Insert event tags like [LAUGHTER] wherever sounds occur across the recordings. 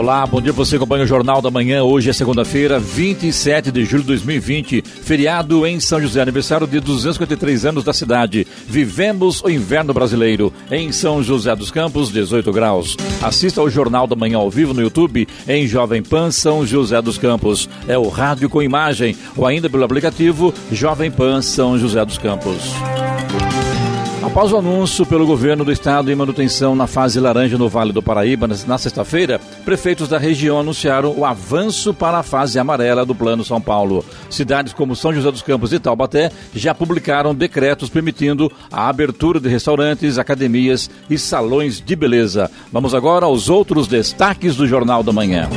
Olá, bom dia você acompanha o Jornal da Manhã. Hoje é segunda-feira, 27 de julho de 2020, feriado em São José, aniversário de 253 anos da cidade. Vivemos o inverno brasileiro em São José dos Campos, 18 graus. Assista ao Jornal da Manhã ao vivo no YouTube em Jovem Pan São José dos Campos. É o rádio com imagem ou ainda pelo aplicativo Jovem Pan São José dos Campos. Após o anúncio pelo governo do estado em manutenção na fase laranja no Vale do Paraíba, na sexta-feira, prefeitos da região anunciaram o avanço para a fase amarela do Plano São Paulo. Cidades como São José dos Campos e Taubaté já publicaram decretos permitindo a abertura de restaurantes, academias e salões de beleza. Vamos agora aos outros destaques do Jornal da Manhã.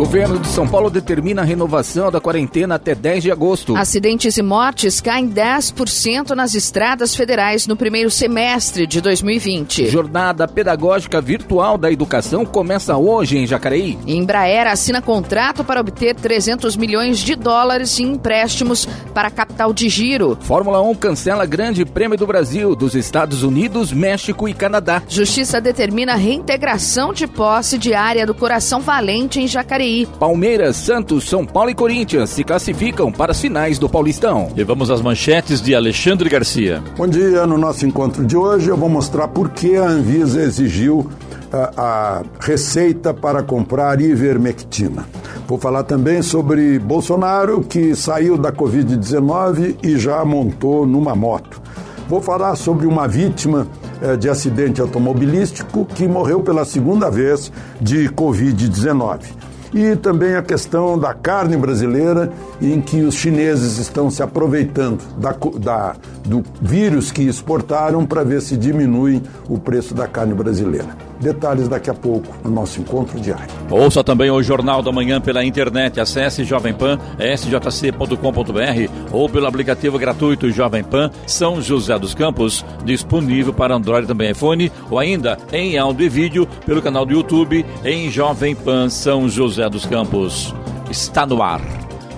Governo de São Paulo determina a renovação da quarentena até 10 de agosto. Acidentes e mortes caem 10% nas estradas federais no primeiro semestre de 2020. Jornada Pedagógica Virtual da Educação começa hoje em Jacareí. Embraer assina contrato para obter 300 milhões de dólares em empréstimos para capital de giro. Fórmula 1 cancela Grande Prêmio do Brasil dos Estados Unidos, México e Canadá. Justiça determina a reintegração de posse de área do Coração Valente em Jacareí. Palmeiras, Santos, São Paulo e Corinthians se classificam para as finais do Paulistão. E vamos às manchetes de Alexandre Garcia. Bom dia, no nosso encontro de hoje eu vou mostrar por que a Anvisa exigiu a, a receita para comprar ivermectina. Vou falar também sobre Bolsonaro, que saiu da Covid-19 e já montou numa moto. Vou falar sobre uma vítima eh, de acidente automobilístico que morreu pela segunda vez de Covid-19 e também a questão da carne brasileira, em que os chineses estão se aproveitando da, da, do vírus que exportaram para ver se diminui o preço da carne brasileira. Detalhes daqui a pouco no nosso encontro diário. Ouça também o Jornal da Manhã pela internet. Acesse Jovem Pan, sjc.com.br ou pelo aplicativo gratuito Jovem Pan São José dos Campos, disponível para Android também iPhone, ou ainda em áudio e vídeo pelo canal do YouTube em Jovem Pan São José dos Campos. Está no ar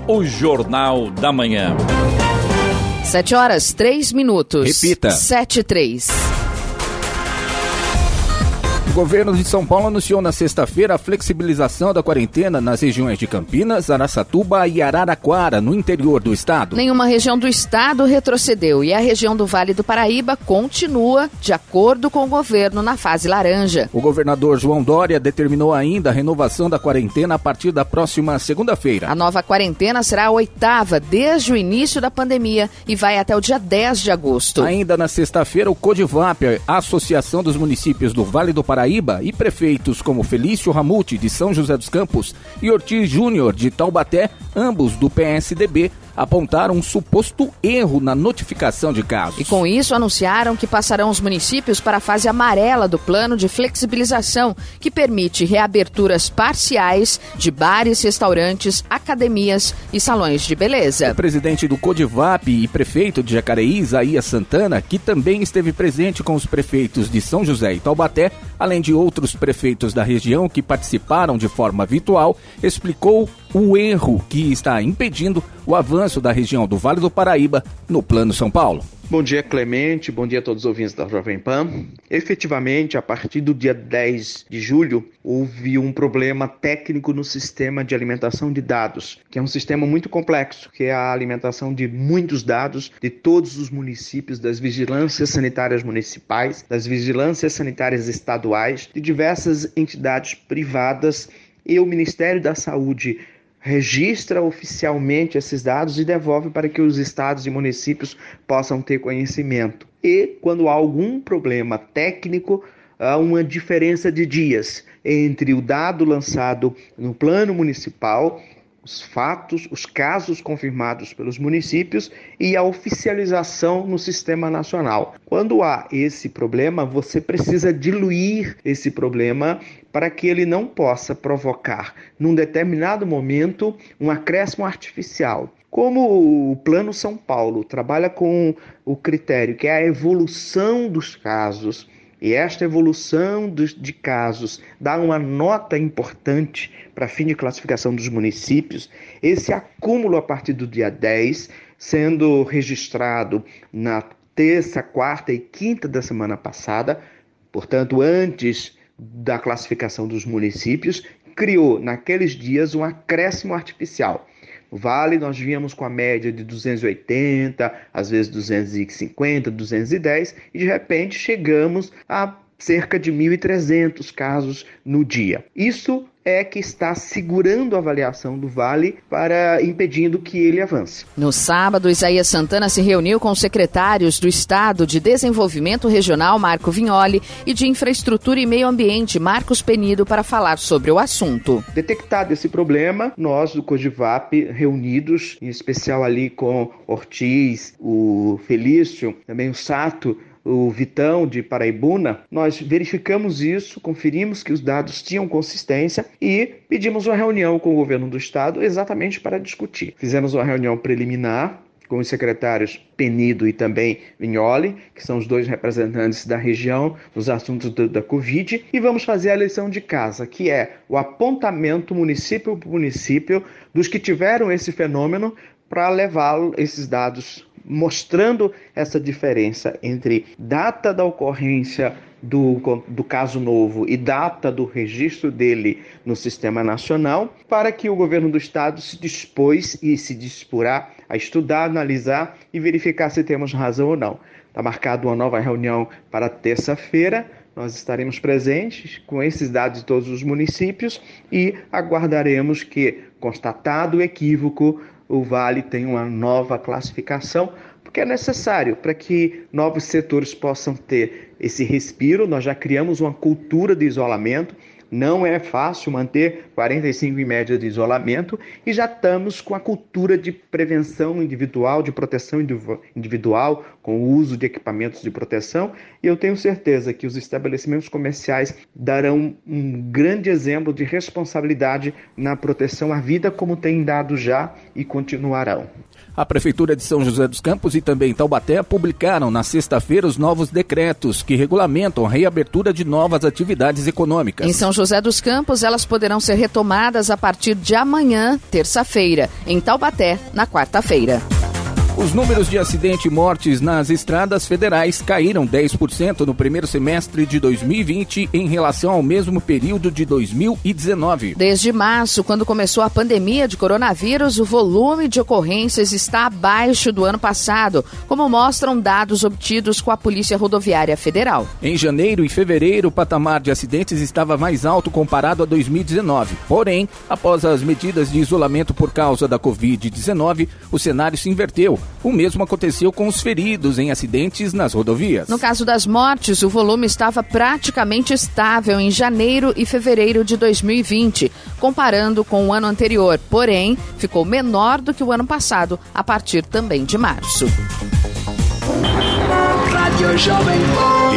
o Jornal da Manhã. Sete horas, três minutos. Repita. Sete e três. O governo de São Paulo anunciou na sexta-feira a flexibilização da quarentena nas regiões de Campinas, Araçatuba e Araraquara, no interior do estado. Nenhuma região do estado retrocedeu e a região do Vale do Paraíba continua de acordo com o governo na fase laranja. O governador João Dória determinou ainda a renovação da quarentena a partir da próxima segunda-feira. A nova quarentena será a oitava desde o início da pandemia e vai até o dia 10 de agosto. Ainda na sexta-feira, o Codivap, a Associação dos Municípios do Vale do Paraíba, Paraíba e prefeitos como Felício Ramute de São José dos Campos e Ortiz Júnior de Taubaté, ambos do PSDB, apontaram um suposto erro na notificação de casos. E com isso anunciaram que passarão os municípios para a fase amarela do plano de flexibilização, que permite reaberturas parciais de bares, restaurantes, academias e salões de beleza. O presidente do Codivap e prefeito de Jacareí, Isaías Santana, que também esteve presente com os prefeitos de São José e Taubaté, além de outros prefeitos da região que participaram de forma virtual, explicou o erro que está impedindo o avanço da região do Vale do Paraíba no Plano São Paulo. Bom dia, Clemente. Bom dia a todos os ouvintes da Jovem Pan. Efetivamente, a partir do dia 10 de julho, houve um problema técnico no sistema de alimentação de dados, que é um sistema muito complexo, que é a alimentação de muitos dados de todos os municípios, das vigilâncias sanitárias municipais, das vigilâncias sanitárias estaduais, de diversas entidades privadas e o Ministério da Saúde registra oficialmente esses dados e devolve para que os estados e municípios possam ter conhecimento. E quando há algum problema técnico, há uma diferença de dias entre o dado lançado no plano municipal os fatos, os casos confirmados pelos municípios e a oficialização no sistema nacional. Quando há esse problema, você precisa diluir esse problema para que ele não possa provocar, num determinado momento, um acréscimo artificial. Como o Plano São Paulo trabalha com o critério que é a evolução dos casos, e esta evolução de casos dá uma nota importante para fim de classificação dos municípios. Esse acúmulo a partir do dia 10, sendo registrado na terça, quarta e quinta da semana passada, portanto, antes da classificação dos municípios, criou naqueles dias um acréscimo artificial. Vale, nós víamos com a média de 280, às vezes 250, 210, e de repente chegamos a cerca de 1.300 casos no dia. Isso é que está segurando a avaliação do Vale para impedindo que ele avance. No sábado, Isaías Santana se reuniu com os secretários do Estado de Desenvolvimento Regional, Marco Vignoli, e de Infraestrutura e Meio Ambiente, Marcos Penido, para falar sobre o assunto. Detectado esse problema, nós do Codivap, reunidos, em especial ali com Ortiz, o Felício, também o Sato, o Vitão de Paraibuna, nós verificamos isso, conferimos que os dados tinham consistência e pedimos uma reunião com o governo do estado exatamente para discutir. Fizemos uma reunião preliminar com os secretários Penido e também Vignoli, que são os dois representantes da região nos assuntos do, da Covid, e vamos fazer a lição de casa, que é o apontamento município por município dos que tiveram esse fenômeno para levar esses dados mostrando essa diferença entre data da ocorrência do, do caso novo e data do registro dele no sistema nacional, para que o governo do estado se dispôs e se disporá a estudar, analisar e verificar se temos razão ou não. Está marcada uma nova reunião para terça-feira. Nós estaremos presentes com esses dados de todos os municípios e aguardaremos que, constatado o equívoco, o Vale tem uma nova classificação, porque é necessário para que novos setores possam ter esse respiro. Nós já criamos uma cultura de isolamento não é fácil manter 45 em média de isolamento e já estamos com a cultura de prevenção individual, de proteção individual, com o uso de equipamentos de proteção. E eu tenho certeza que os estabelecimentos comerciais darão um grande exemplo de responsabilidade na proteção à vida, como têm dado já e continuarão. A Prefeitura de São José dos Campos e também Taubaté publicaram na sexta-feira os novos decretos que regulamentam a reabertura de novas atividades econômicas. Em São José dos Campos, elas poderão ser retomadas a partir de amanhã, terça-feira. Em Taubaté, na quarta-feira. Os números de acidente e mortes nas estradas federais caíram 10% no primeiro semestre de 2020 em relação ao mesmo período de 2019. Desde março, quando começou a pandemia de coronavírus, o volume de ocorrências está abaixo do ano passado, como mostram dados obtidos com a Polícia Rodoviária Federal. Em janeiro e fevereiro, o patamar de acidentes estava mais alto comparado a 2019. Porém, após as medidas de isolamento por causa da Covid-19, o cenário se inverteu o mesmo aconteceu com os feridos em acidentes nas rodovias. No caso das mortes, o volume estava praticamente estável em janeiro e fevereiro de 2020, comparando com o ano anterior, porém, ficou menor do que o ano passado, a partir também de março.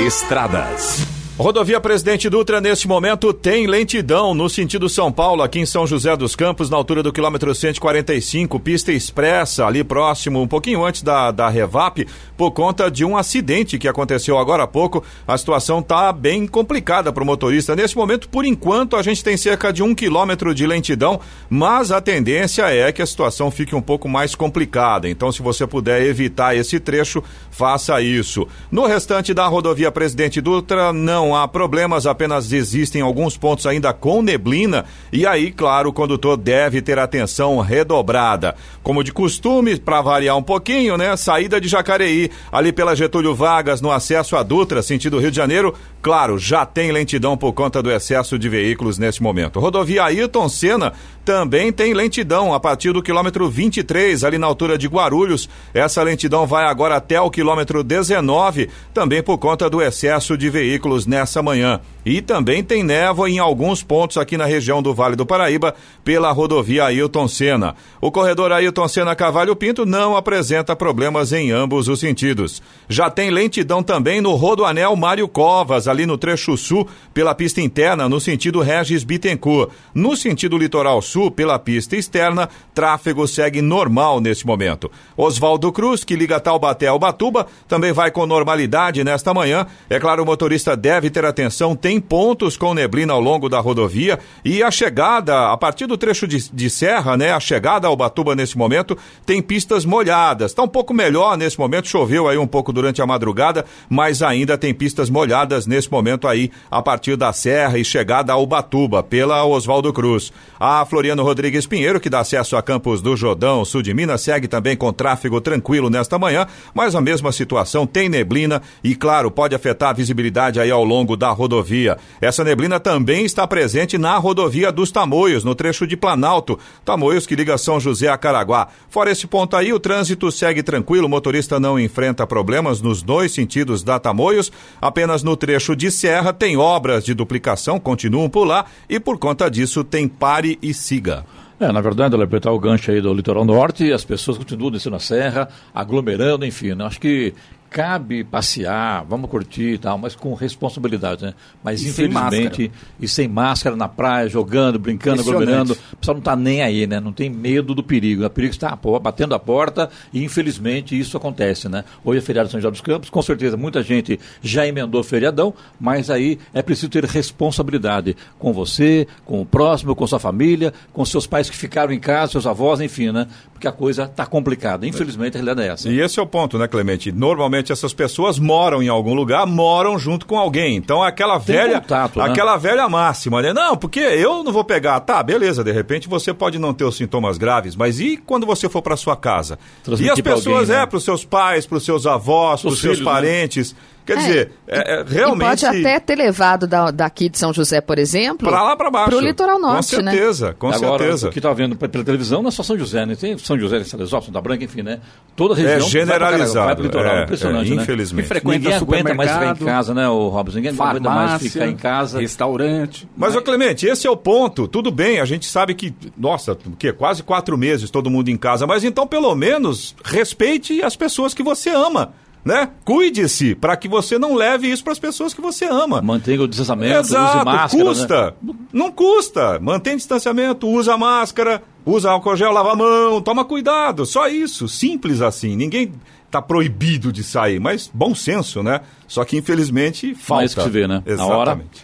Estradas. Rodovia Presidente Dutra, neste momento, tem lentidão no sentido São Paulo, aqui em São José dos Campos, na altura do quilômetro 145, pista expressa, ali próximo, um pouquinho antes da, da Revap, por conta de um acidente que aconteceu agora há pouco. A situação está bem complicada para o motorista. Neste momento, por enquanto, a gente tem cerca de um quilômetro de lentidão, mas a tendência é que a situação fique um pouco mais complicada. Então, se você puder evitar esse trecho, faça isso. No restante da rodovia Presidente Dutra, não não há problemas, apenas existem alguns pontos ainda com neblina e aí, claro, o condutor deve ter atenção redobrada. Como de costume, para variar um pouquinho, né? Saída de Jacareí, ali pela Getúlio Vargas, no acesso a Dutra, sentido Rio de Janeiro, claro, já tem lentidão por conta do excesso de veículos neste momento. Rodovia Ayrton Senna também tem lentidão a partir do quilômetro 23, ali na altura de Guarulhos. Essa lentidão vai agora até o quilômetro 19, também por conta do excesso de veículos nessa manhã. E também tem névoa em alguns pontos aqui na região do Vale do Paraíba pela rodovia Ailton Senna. O corredor Ailton Senna Cavalho Pinto não apresenta problemas em ambos os sentidos. Já tem lentidão também no Rodoanel Mário Covas, ali no trecho sul, pela pista interna, no sentido Regis Bittencourt. No sentido litoral sul, pela pista externa, tráfego segue normal neste momento. Oswaldo Cruz, que liga Taubaté ao Batuba, também vai com normalidade nesta manhã. É claro, o motorista deve ter atenção, tem pontos com neblina ao longo da rodovia e a chegada, a partir do trecho de, de serra, né, a chegada ao Batuba nesse momento, tem pistas molhadas. Está um pouco melhor nesse momento, choveu aí um pouco durante a madrugada, mas ainda tem pistas molhadas nesse momento aí, a partir da serra e chegada ao Batuba, pela Oswaldo Cruz. A Floriano Rodrigues Pinheiro, que dá acesso a Campos do Jordão, sul de Minas, segue também com tráfego tranquilo nesta manhã, mas a mesma situação tem neblina e, claro, pode afetar a visibilidade aí ao longo da rodovia. Essa neblina também está presente na rodovia dos Tamoios, no trecho de Planalto, Tamoios que liga São José a Caraguá. Fora esse ponto aí, o trânsito segue tranquilo, o motorista não enfrenta problemas nos dois sentidos da Tamoios, apenas no trecho de serra tem obras de duplicação, continuam por lá e por conta disso tem pare e siga. É, na verdade, ela apertar o gancho aí do litoral norte, as pessoas continuam descendo a serra, aglomerando, enfim. Né? Acho que cabe passear, vamos curtir e tal, mas com responsabilidade, né? Mas e infelizmente, sem e sem máscara na praia, jogando, brincando, aglomerando, o pessoal não está nem aí, né? Não tem medo do perigo. O perigo está batendo a porta e infelizmente isso acontece, né? Hoje é feriado de São José dos Campos, com certeza muita gente já emendou feriadão, mas aí é preciso ter responsabilidade com você, com o próximo, com sua família, com seus pais que ficaram em casa, seus avós, enfim, né? Porque a coisa está complicada. Infelizmente a realidade é essa. E esse é o ponto, né, Clemente? Normalmente Geralmente essas pessoas moram em algum lugar, moram junto com alguém. Então aquela Tem velha, contato, né? aquela velha máxima, né? Não, porque eu não vou pegar. Tá, beleza, de repente você pode não ter os sintomas graves, mas e quando você for para sua casa? Transmitir e as pessoas, alguém, né? é, para os seus pais, para os seus avós, para os seus filhos, né? parentes. Né? Quer é, dizer, é, é, realmente. E pode até ter levado da, daqui de São José, por exemplo. Para lá para baixo. Para o litoral norte, né? Com certeza, né? com Agora, certeza. O que está vendo pela televisão não é só São José, né? Tem São José, Salesópolis, Santa Branca, enfim, né? Toda a região. É generalizado. Vai para o litoral, é, impressionante, é, né? Infelizmente. frequenta Ninguém aguenta mais ficar em casa, né, o Robson? Ninguém Farmácia, aguenta mais ficar em casa. Restaurante. Mas, mas... ô Clemente, esse é o ponto. Tudo bem, a gente sabe que, nossa, o quê? Quase quatro meses todo mundo em casa. Mas então, pelo menos, respeite as pessoas que você ama né? Cuide-se para que você não leve isso para as pessoas que você ama. Mantenha o distanciamento, Exato, use máscara. Custa? Né? Não custa. Mantém distanciamento, usa máscara, usa álcool gel, lava a mão, toma cuidado. Só isso, simples assim. Ninguém está proibido de sair, mas bom senso, né? Só que infelizmente falta. Mais que se vê, né? Exatamente.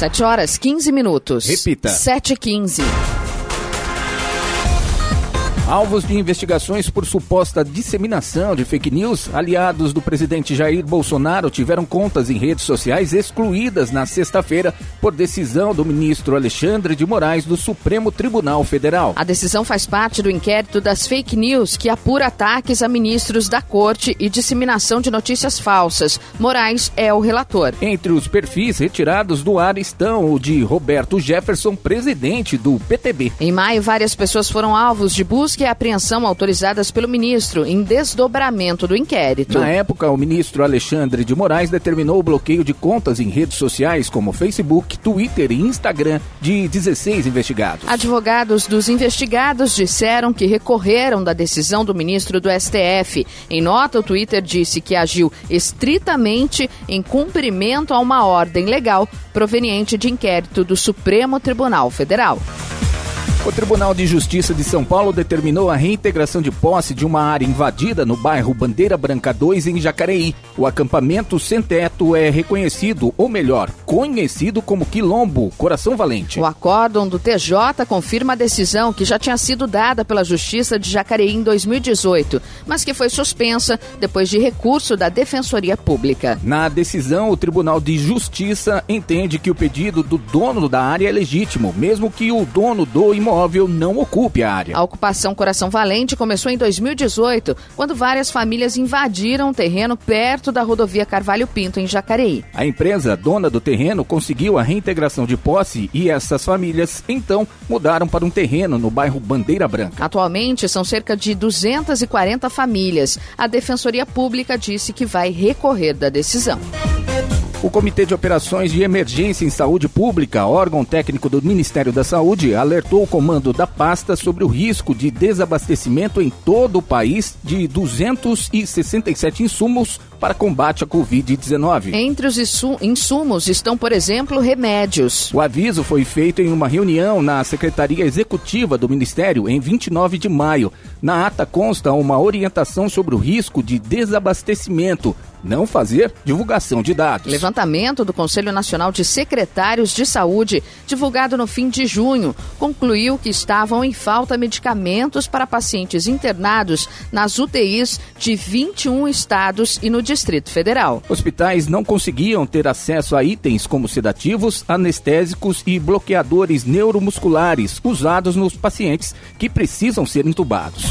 7 horas 15 minutos. Repita. 7 e 15 Alvos de investigações por suposta disseminação de fake news, aliados do presidente Jair Bolsonaro tiveram contas em redes sociais excluídas na sexta-feira por decisão do ministro Alexandre de Moraes do Supremo Tribunal Federal. A decisão faz parte do inquérito das fake news que apura ataques a ministros da corte e disseminação de notícias falsas. Moraes é o relator. Entre os perfis retirados do ar estão o de Roberto Jefferson, presidente do PTB. Em maio, várias pessoas foram alvos de busca busca e apreensão autorizadas pelo ministro em desdobramento do inquérito. Na época, o ministro Alexandre de Moraes determinou o bloqueio de contas em redes sociais como Facebook, Twitter e Instagram de 16 investigados. Advogados dos investigados disseram que recorreram da decisão do ministro do STF. Em nota, o Twitter disse que agiu estritamente em cumprimento a uma ordem legal proveniente de inquérito do Supremo Tribunal Federal. O Tribunal de Justiça de São Paulo determinou a reintegração de posse de uma área invadida no bairro Bandeira Branca 2, em Jacareí. O acampamento sem teto é reconhecido, ou melhor, conhecido como Quilombo Coração Valente. O acórdão do TJ confirma a decisão que já tinha sido dada pela Justiça de Jacareí em 2018, mas que foi suspensa depois de recurso da Defensoria Pública. Na decisão, o Tribunal de Justiça entende que o pedido do dono da área é legítimo, mesmo que o dono do imóvel imóvel não ocupe a área. A ocupação Coração Valente começou em 2018, quando várias famílias invadiram um terreno perto da rodovia Carvalho Pinto, em Jacareí. A empresa dona do terreno conseguiu a reintegração de posse e essas famílias, então, mudaram para um terreno no bairro Bandeira Branca. Atualmente, são cerca de 240 famílias. A Defensoria Pública disse que vai recorrer da decisão. O Comitê de Operações de Emergência em Saúde Pública, órgão técnico do Ministério da Saúde, alertou o comando da pasta sobre o risco de desabastecimento em todo o país de 267 insumos para combate à Covid-19. Entre os insumos estão, por exemplo, remédios. O aviso foi feito em uma reunião na Secretaria Executiva do Ministério em 29 de maio. Na ata consta uma orientação sobre o risco de desabastecimento não fazer divulgação de dados. Levantamento do Conselho Nacional de Secretários de Saúde, divulgado no fim de junho, concluiu que estavam em falta medicamentos para pacientes internados nas UTIs de 21 estados e no Distrito Federal. Hospitais não conseguiam ter acesso a itens como sedativos, anestésicos e bloqueadores neuromusculares usados nos pacientes que precisam ser entubados.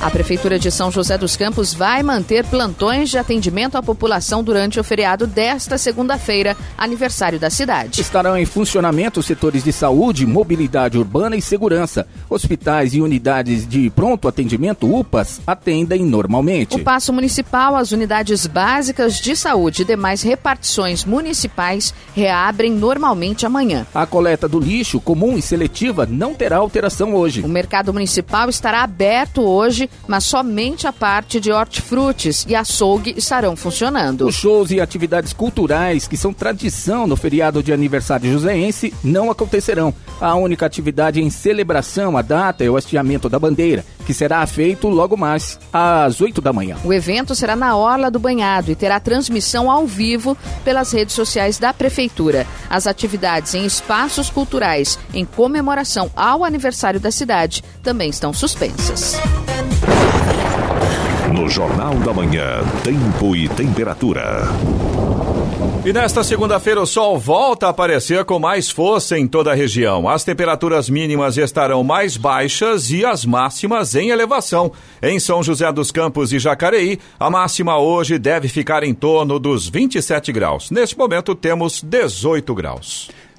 A Prefeitura de São José dos Campos vai manter plantões de atendimento à população durante o feriado desta segunda-feira, aniversário da cidade. Estarão em funcionamento os setores de saúde, mobilidade urbana e segurança. Hospitais e unidades de pronto atendimento UPAs atendem normalmente. O passo municipal, as unidades básicas de saúde e demais repartições municipais reabrem normalmente amanhã. A coleta do lixo comum e seletiva não terá alteração hoje. O mercado municipal estará aberto hoje mas somente a parte de hortifrutis e açougue estarão funcionando. Os shows e atividades culturais que são tradição no feriado de aniversário joseense não acontecerão. A única atividade em celebração à data é o hasteamento da bandeira, que será feito logo mais às 8 da manhã. O evento será na Orla do Banhado e terá transmissão ao vivo pelas redes sociais da Prefeitura. As atividades em espaços culturais em comemoração ao aniversário da cidade também estão suspensas. No Jornal da Manhã, Tempo e Temperatura. E nesta segunda-feira o sol volta a aparecer com mais força em toda a região. As temperaturas mínimas estarão mais baixas e as máximas em elevação. Em São José dos Campos e Jacareí, a máxima hoje deve ficar em torno dos 27 graus. Neste momento temos 18 graus.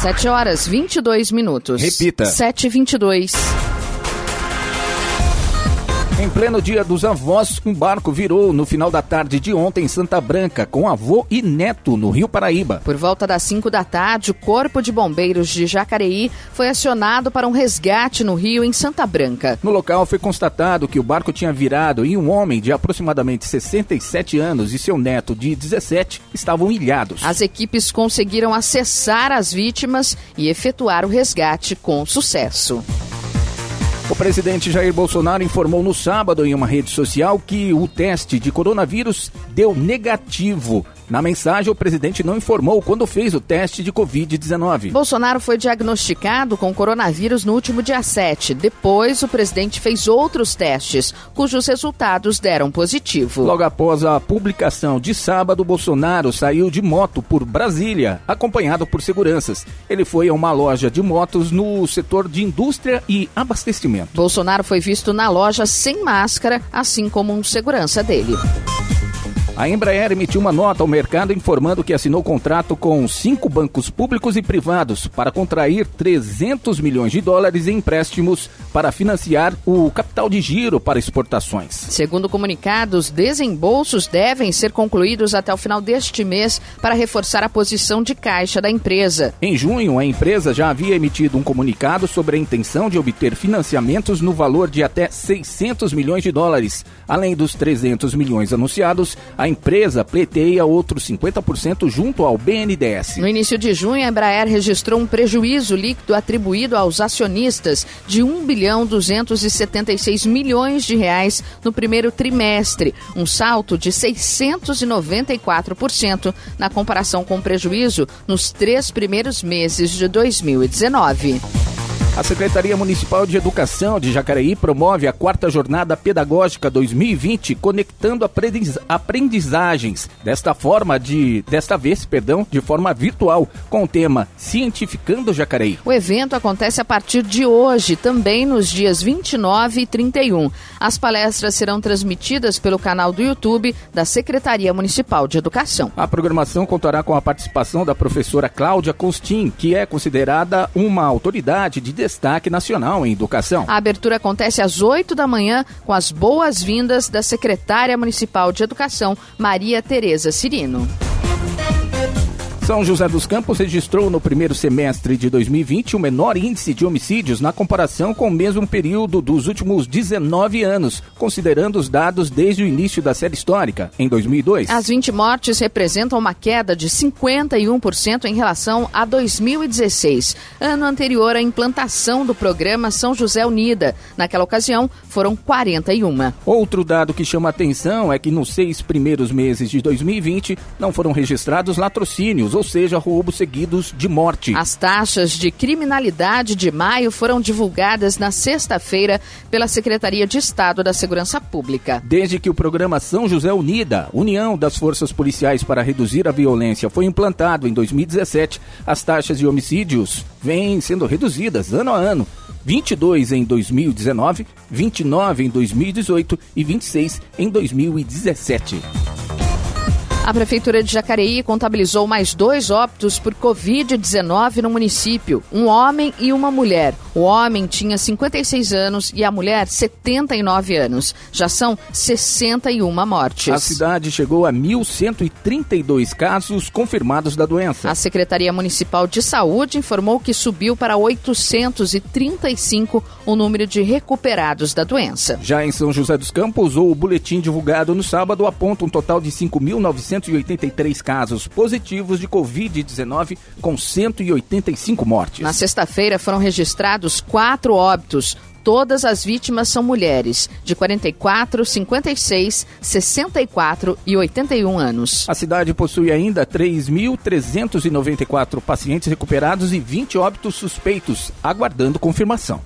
7 horas 22 minutos. Repita. 7 e 22. Em pleno dia dos avós, um barco virou no final da tarde de ontem em Santa Branca, com avô e neto no Rio Paraíba. Por volta das 5 da tarde, o Corpo de Bombeiros de Jacareí foi acionado para um resgate no Rio, em Santa Branca. No local foi constatado que o barco tinha virado e um homem de aproximadamente 67 anos e seu neto de 17 estavam ilhados. As equipes conseguiram acessar as vítimas e efetuar o resgate com sucesso. O presidente Jair Bolsonaro informou no sábado em uma rede social que o teste de coronavírus deu negativo. Na mensagem, o presidente não informou quando fez o teste de Covid-19. Bolsonaro foi diagnosticado com coronavírus no último dia 7. Depois, o presidente fez outros testes, cujos resultados deram positivo. Logo após a publicação de sábado, Bolsonaro saiu de moto por Brasília, acompanhado por seguranças. Ele foi a uma loja de motos no setor de indústria e abastecimento. Bolsonaro foi visto na loja sem máscara, assim como um segurança dele. A Embraer emitiu uma nota ao mercado informando que assinou contrato com cinco bancos públicos e privados para contrair 300 milhões de dólares em empréstimos para financiar o capital de giro para exportações. Segundo o comunicado, os desembolsos devem ser concluídos até o final deste mês para reforçar a posição de caixa da empresa. Em junho, a empresa já havia emitido um comunicado sobre a intenção de obter financiamentos no valor de até 600 milhões de dólares. Além dos 300 milhões anunciados, a empresa pleiteia outros 50% junto ao BNDES. No início de junho, a Embraer registrou um prejuízo líquido atribuído aos acionistas de 1 bilhão 276 milhões de reais no primeiro trimestre, um salto de 694% na comparação com o prejuízo nos três primeiros meses de 2019. A Secretaria Municipal de Educação de Jacareí promove a quarta jornada pedagógica 2020, conectando aprendizagens. Desta forma, de desta vez, perdão, de forma virtual, com o tema Cientificando Jacareí. O evento acontece a partir de hoje, também nos dias 29 e 31. As palestras serão transmitidas pelo canal do YouTube da Secretaria Municipal de Educação. A programação contará com a participação da professora Cláudia Costin, que é considerada uma autoridade de destaque nacional em educação. A abertura acontece às 8 da manhã com as boas-vindas da secretária municipal de Educação, Maria Tereza Cirino. São José dos Campos registrou no primeiro semestre de 2020 o menor índice de homicídios na comparação com o mesmo período dos últimos 19 anos, considerando os dados desde o início da série histórica, em 2002. As 20 mortes representam uma queda de 51% em relação a 2016, ano anterior à implantação do programa São José Unida. Naquela ocasião, foram 41. Outro dado que chama atenção é que nos seis primeiros meses de 2020 não foram registrados latrocínios ou seja, roubos seguidos de morte. As taxas de criminalidade de maio foram divulgadas na sexta-feira pela Secretaria de Estado da Segurança Pública. Desde que o programa São José Unida, União das Forças Policiais para Reduzir a Violência, foi implantado em 2017, as taxas de homicídios vêm sendo reduzidas ano a ano. 22 em 2019, 29 em 2018 e 26 em 2017. A Prefeitura de Jacareí contabilizou mais dois óbitos por Covid-19 no município, um homem e uma mulher. O homem tinha 56 anos e a mulher 79 anos. Já são 61 mortes. A cidade chegou a 1.132 casos confirmados da doença. A Secretaria Municipal de Saúde informou que subiu para 835 o número de recuperados da doença. Já em São José dos Campos, o boletim divulgado no sábado aponta um total de 5.983 casos positivos de Covid-19, com 185 mortes. Na sexta-feira foram registrados quatro óbitos. Todas as vítimas são mulheres, de 44, 56, 64 e 81 anos. A cidade possui ainda 3.394 pacientes recuperados e 20 óbitos suspeitos, aguardando confirmação.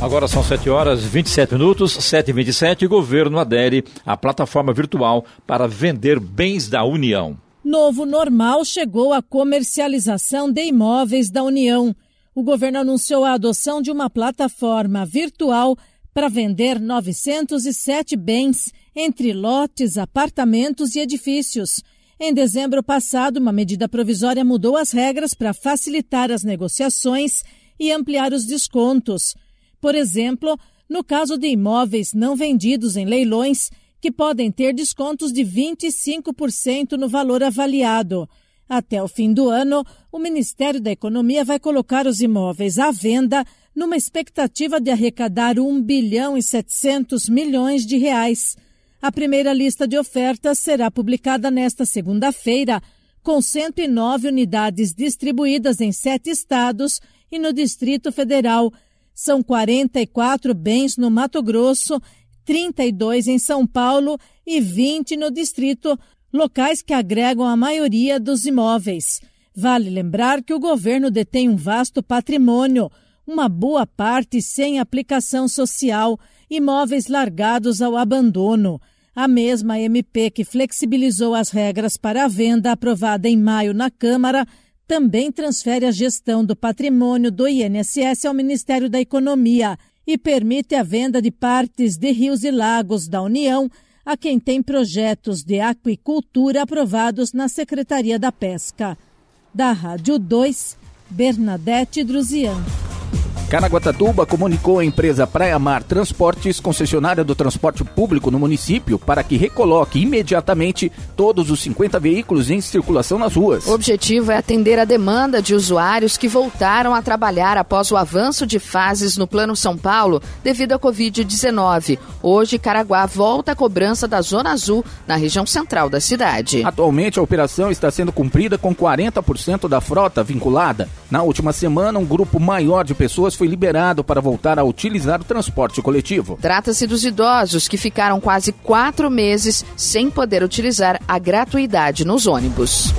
Agora são 7 horas 27 minutos, 7 e 27 O governo adere à plataforma virtual para vender bens da União. Novo normal chegou à comercialização de imóveis da União o governo anunciou a adoção de uma plataforma virtual para vender 907 bens, entre lotes, apartamentos e edifícios. Em dezembro passado, uma medida provisória mudou as regras para facilitar as negociações e ampliar os descontos. Por exemplo, no caso de imóveis não vendidos em leilões, que podem ter descontos de 25% no valor avaliado. Até o fim do ano, o Ministério da Economia vai colocar os imóveis à venda numa expectativa de arrecadar 1 bilhão e 700 milhões de reais. A primeira lista de ofertas será publicada nesta segunda-feira, com 109 unidades distribuídas em sete estados e no Distrito Federal. São 44 bens no Mato Grosso, 32 em São Paulo e 20 no Distrito locais que agregam a maioria dos imóveis. Vale lembrar que o governo detém um vasto patrimônio, uma boa parte sem aplicação social, imóveis largados ao abandono. A mesma MP que flexibilizou as regras para a venda aprovada em maio na Câmara também transfere a gestão do patrimônio do INSS ao Ministério da Economia e permite a venda de partes de rios e lagos da União a quem tem projetos de aquicultura aprovados na Secretaria da Pesca. Da Rádio 2, Bernadette Druzian. Caraguatatuba comunicou à empresa Praia Mar Transportes, concessionária do transporte público no município, para que recoloque imediatamente todos os 50 veículos em circulação nas ruas. O objetivo é atender a demanda de usuários que voltaram a trabalhar após o avanço de fases no Plano São Paulo devido à Covid-19. Hoje, Caraguá volta à cobrança da Zona Azul, na região central da cidade. Atualmente, a operação está sendo cumprida com 40% da frota vinculada. Na última semana, um grupo maior de pessoas foi liberado para voltar a utilizar o transporte coletivo. Trata-se dos idosos que ficaram quase quatro meses sem poder utilizar a gratuidade nos ônibus.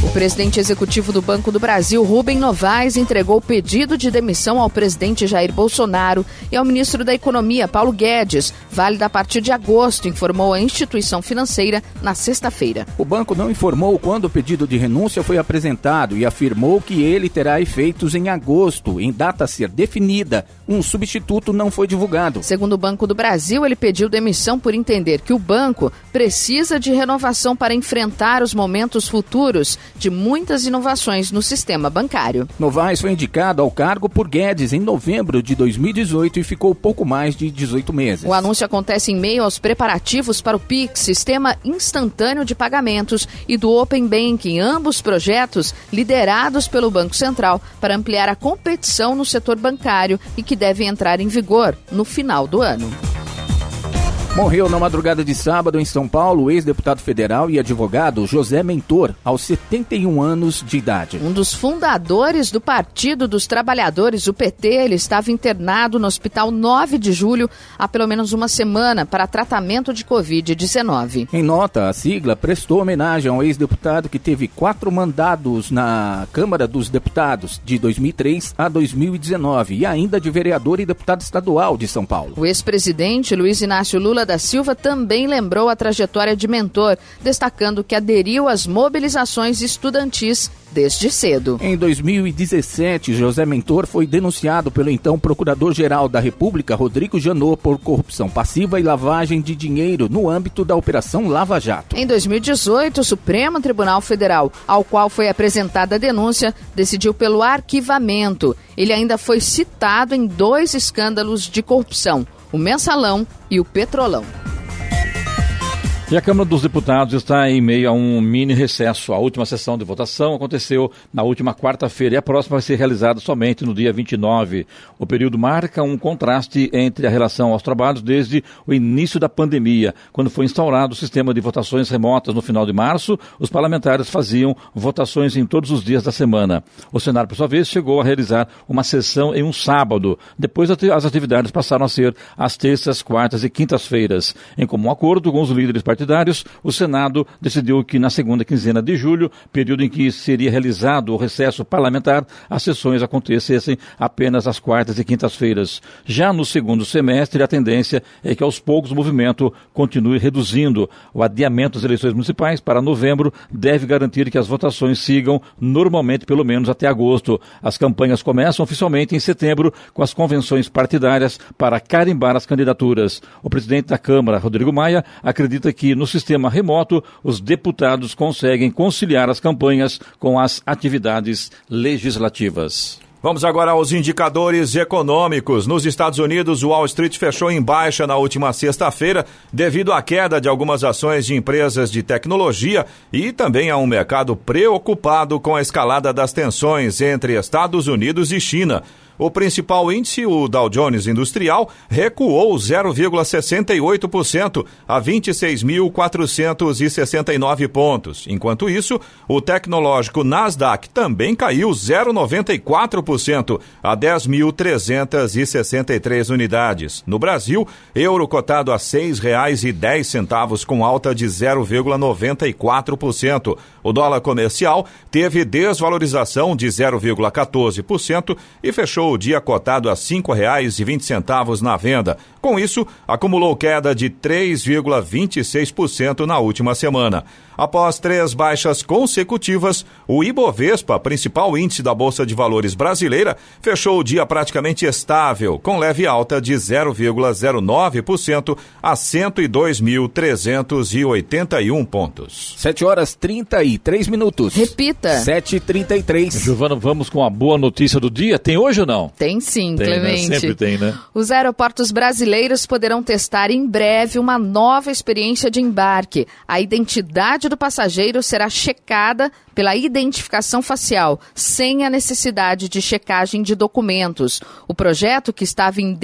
O presidente executivo do Banco do Brasil, Rubem Novaes, entregou o pedido de demissão ao presidente Jair Bolsonaro e ao ministro da Economia, Paulo Guedes, válida a partir de agosto, informou a instituição financeira na sexta-feira. O banco não informou quando o pedido de renúncia foi apresentado e afirmou que ele terá efeitos em agosto, em data a ser definida. Um substituto não foi divulgado. Segundo o Banco do Brasil, ele pediu demissão por entender que o banco precisa de renovação para enfrentar os momentos futuros de muitas inovações no sistema bancário. Novaes foi indicado ao cargo por Guedes em novembro de 2018 e ficou pouco mais de 18 meses. O anúncio acontece em meio aos preparativos para o PIX, Sistema Instantâneo de Pagamentos, e do Open Banking, ambos projetos liderados pelo Banco Central para ampliar a competição no setor bancário e que devem entrar em vigor no final do ano. Morreu na madrugada de sábado em São Paulo o ex-deputado federal e advogado José Mentor, aos 71 anos de idade. Um dos fundadores do Partido dos Trabalhadores, o PT, ele estava internado no Hospital 9 de Julho há pelo menos uma semana para tratamento de Covid-19. Em nota, a sigla prestou homenagem ao ex-deputado que teve quatro mandados na Câmara dos Deputados de 2003 a 2019 e ainda de vereador e deputado estadual de São Paulo. O ex-presidente Luiz Inácio Lula da Silva também lembrou a trajetória de mentor, destacando que aderiu às mobilizações estudantis desde cedo. Em 2017, José Mentor foi denunciado pelo então Procurador-Geral da República, Rodrigo Janot, por corrupção passiva e lavagem de dinheiro no âmbito da Operação Lava Jato. Em 2018, o Supremo Tribunal Federal, ao qual foi apresentada a denúncia, decidiu pelo arquivamento. Ele ainda foi citado em dois escândalos de corrupção o mensalão e o petrolão. E a Câmara dos Deputados está em meio a um mini recesso. A última sessão de votação aconteceu na última quarta-feira e a próxima vai ser realizada somente no dia 29. O período marca um contraste entre a relação aos trabalhos desde o início da pandemia. Quando foi instaurado o sistema de votações remotas no final de março, os parlamentares faziam votações em todos os dias da semana. O Senado, por sua vez, chegou a realizar uma sessão em um sábado. Depois, as atividades passaram a ser às terças, quartas e quintas-feiras. Em comum acordo com os líderes partidários, partidários, o Senado decidiu que na segunda quinzena de julho, período em que seria realizado o recesso parlamentar, as sessões acontecessem apenas às quartas e quintas-feiras. Já no segundo semestre, a tendência é que aos poucos o movimento continue reduzindo. O adiamento das eleições municipais para novembro deve garantir que as votações sigam normalmente pelo menos até agosto. As campanhas começam oficialmente em setembro com as convenções partidárias para carimbar as candidaturas. O presidente da Câmara, Rodrigo Maia, acredita que que no sistema remoto os deputados conseguem conciliar as campanhas com as atividades legislativas. Vamos agora aos indicadores econômicos. Nos Estados Unidos, o Wall Street fechou em baixa na última sexta-feira devido à queda de algumas ações de empresas de tecnologia e também a um mercado preocupado com a escalada das tensões entre Estados Unidos e China. O principal índice, o Dow Jones Industrial, recuou 0,68% a 26.469 pontos. Enquanto isso, o tecnológico Nasdaq também caiu 0,94% a 10.363 unidades. No Brasil, euro cotado a R$ 6,10 com alta de 0,94%. O dólar comercial teve desvalorização de 0,14% e fechou fechou o dia cotado a R$ 5,20 na venda. Com isso, acumulou queda de 3,26% na última semana. Após três baixas consecutivas, o Ibovespa, principal índice da Bolsa de Valores brasileira, fechou o dia praticamente estável, com leve alta de 0,09% a 102.381 pontos. 7 horas 33 minutos. Repita. 7h33. Giovana, vamos com a boa notícia do dia. Tem hoje ou não? Tem sim, Tem, né? Clemente. Sempre tem, né? Os aeroportos brasileiros poderão testar em breve uma nova experiência de embarque. A identidade do passageiro será checada pela identificação facial, sem a necessidade de checagem de documentos. O projeto, que estava em,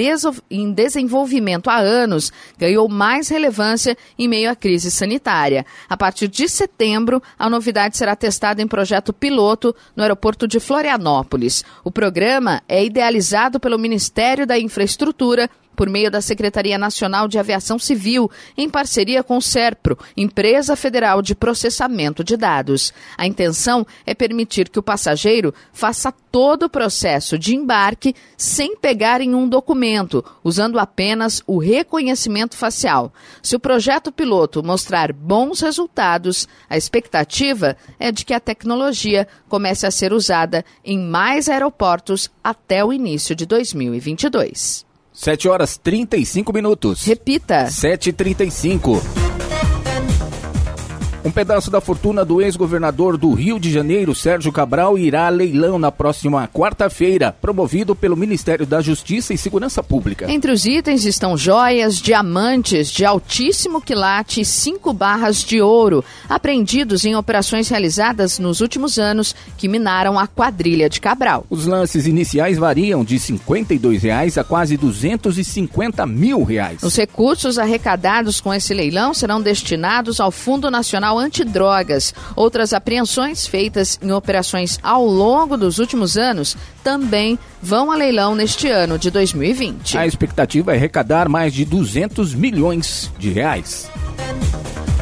em desenvolvimento há anos, ganhou mais relevância em meio à crise sanitária. A partir de setembro, a novidade será testada em projeto piloto no aeroporto de Florianópolis. O programa é idealizado pelo Ministério da Infraestrutura por meio da Secretaria Nacional de Aviação Civil, em parceria com o SERPRO, Empresa Federal de Processamento de Dados. A intenção é permitir que o passageiro faça todo o processo de embarque sem pegar em um documento, usando apenas o reconhecimento facial. Se o projeto piloto mostrar bons resultados, a expectativa é de que a tecnologia comece a ser usada em mais aeroportos até o início de 2022. 7 horas 35 minutos. Repita. 7h35. Um pedaço da fortuna do ex-governador do Rio de Janeiro, Sérgio Cabral, irá a leilão na próxima quarta-feira, promovido pelo Ministério da Justiça e Segurança Pública. Entre os itens estão joias, diamantes de altíssimo quilate e cinco barras de ouro, apreendidos em operações realizadas nos últimos anos que minaram a quadrilha de Cabral. Os lances iniciais variam de 52 reais a quase 250 mil reais. Os recursos arrecadados com esse leilão serão destinados ao Fundo Nacional Antidrogas. Outras apreensões feitas em operações ao longo dos últimos anos também vão a leilão neste ano de 2020. A expectativa é arrecadar mais de 200 milhões de reais.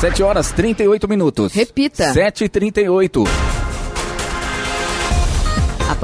7 horas 38 minutos. Repita. 7h38.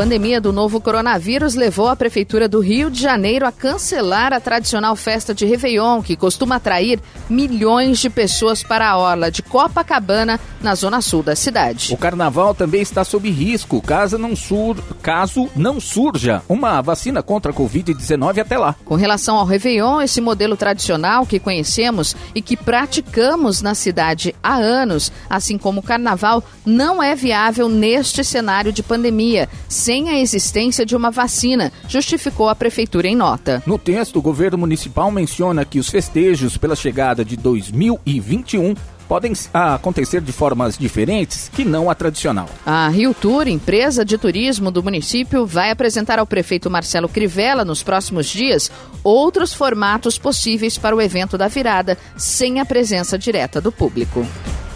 A pandemia do novo coronavírus levou a Prefeitura do Rio de Janeiro a cancelar a tradicional festa de Réveillon, que costuma atrair milhões de pessoas para a orla de Copacabana, na zona sul da cidade. O carnaval também está sob risco caso não, sur... caso não surja uma vacina contra a Covid-19 até lá. Com relação ao Réveillon, esse modelo tradicional que conhecemos e que praticamos na cidade há anos, assim como o carnaval, não é viável neste cenário de pandemia, sem a existência de uma vacina, justificou a prefeitura em nota. No texto, o governo municipal menciona que os festejos pela chegada de 2021 podem ah, acontecer de formas diferentes que não a tradicional. A Rio Tour, empresa de turismo do município, vai apresentar ao prefeito Marcelo Crivella nos próximos dias outros formatos possíveis para o evento da virada, sem a presença direta do público.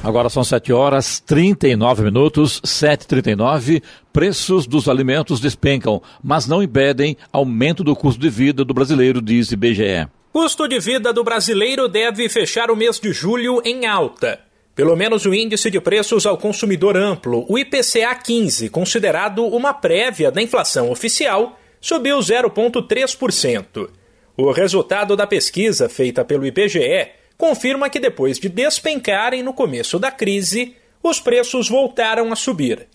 Agora são 7 horas 39 minutos, 7h39. Preços dos alimentos despencam, mas não impedem aumento do custo de vida do brasileiro, diz IBGE. Custo de vida do brasileiro deve fechar o mês de julho em alta. Pelo menos o índice de preços ao consumidor amplo, o IPCA 15, considerado uma prévia da inflação oficial, subiu 0,3%. O resultado da pesquisa feita pelo IBGE confirma que depois de despencarem no começo da crise, os preços voltaram a subir.